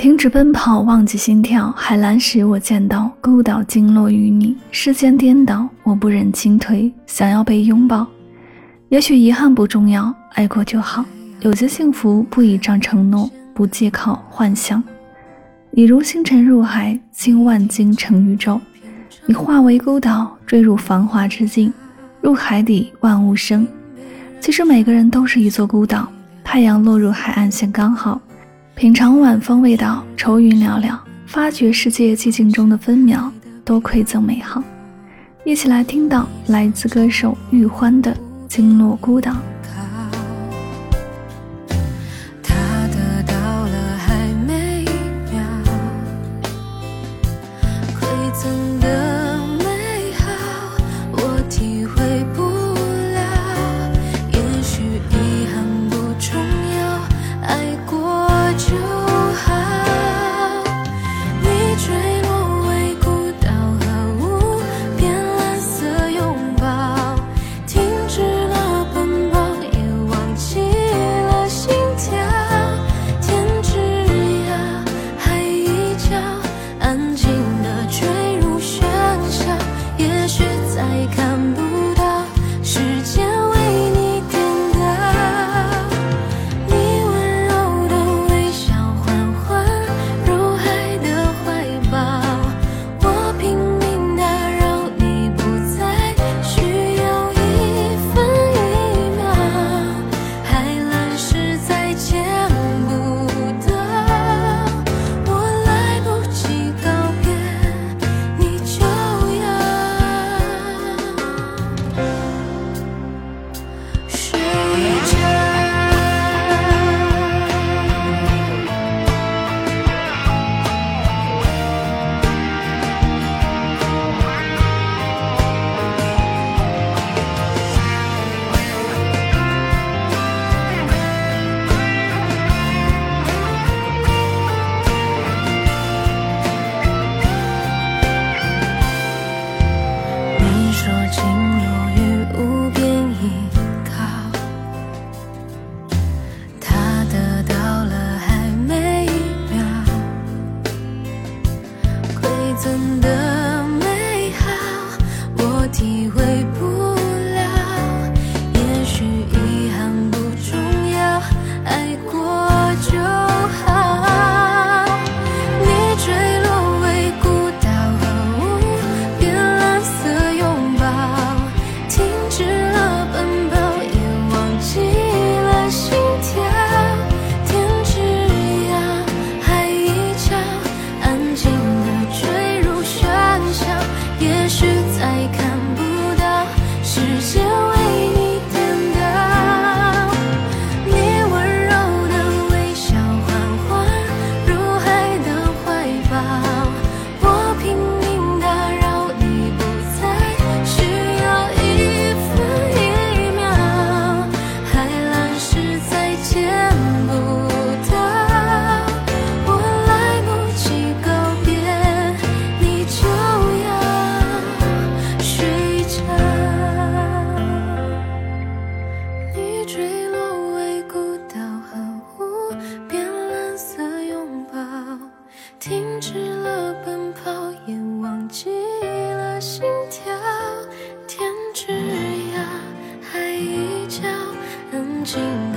停止奔跑，忘记心跳。海蓝时我见到，孤岛经落于你。世间颠倒，我不忍轻推，想要被拥抱。也许遗憾不重要，爱过就好。有些幸福不倚仗承诺，不借靠幻想。你如星辰入海，经万金成宇宙。你化为孤岛，坠入繁华之境，入海底万物生。其实每个人都是一座孤岛，太阳落入海岸线刚好。品尝晚风味道，愁云寥寥，发觉世界寂静中的分秒都馈赠美好。一起来听到来自歌手玉欢的《经落孤岛》。曾的美好我体会不停止了奔跑，也忘记了心跳。天之涯，海一角，安静。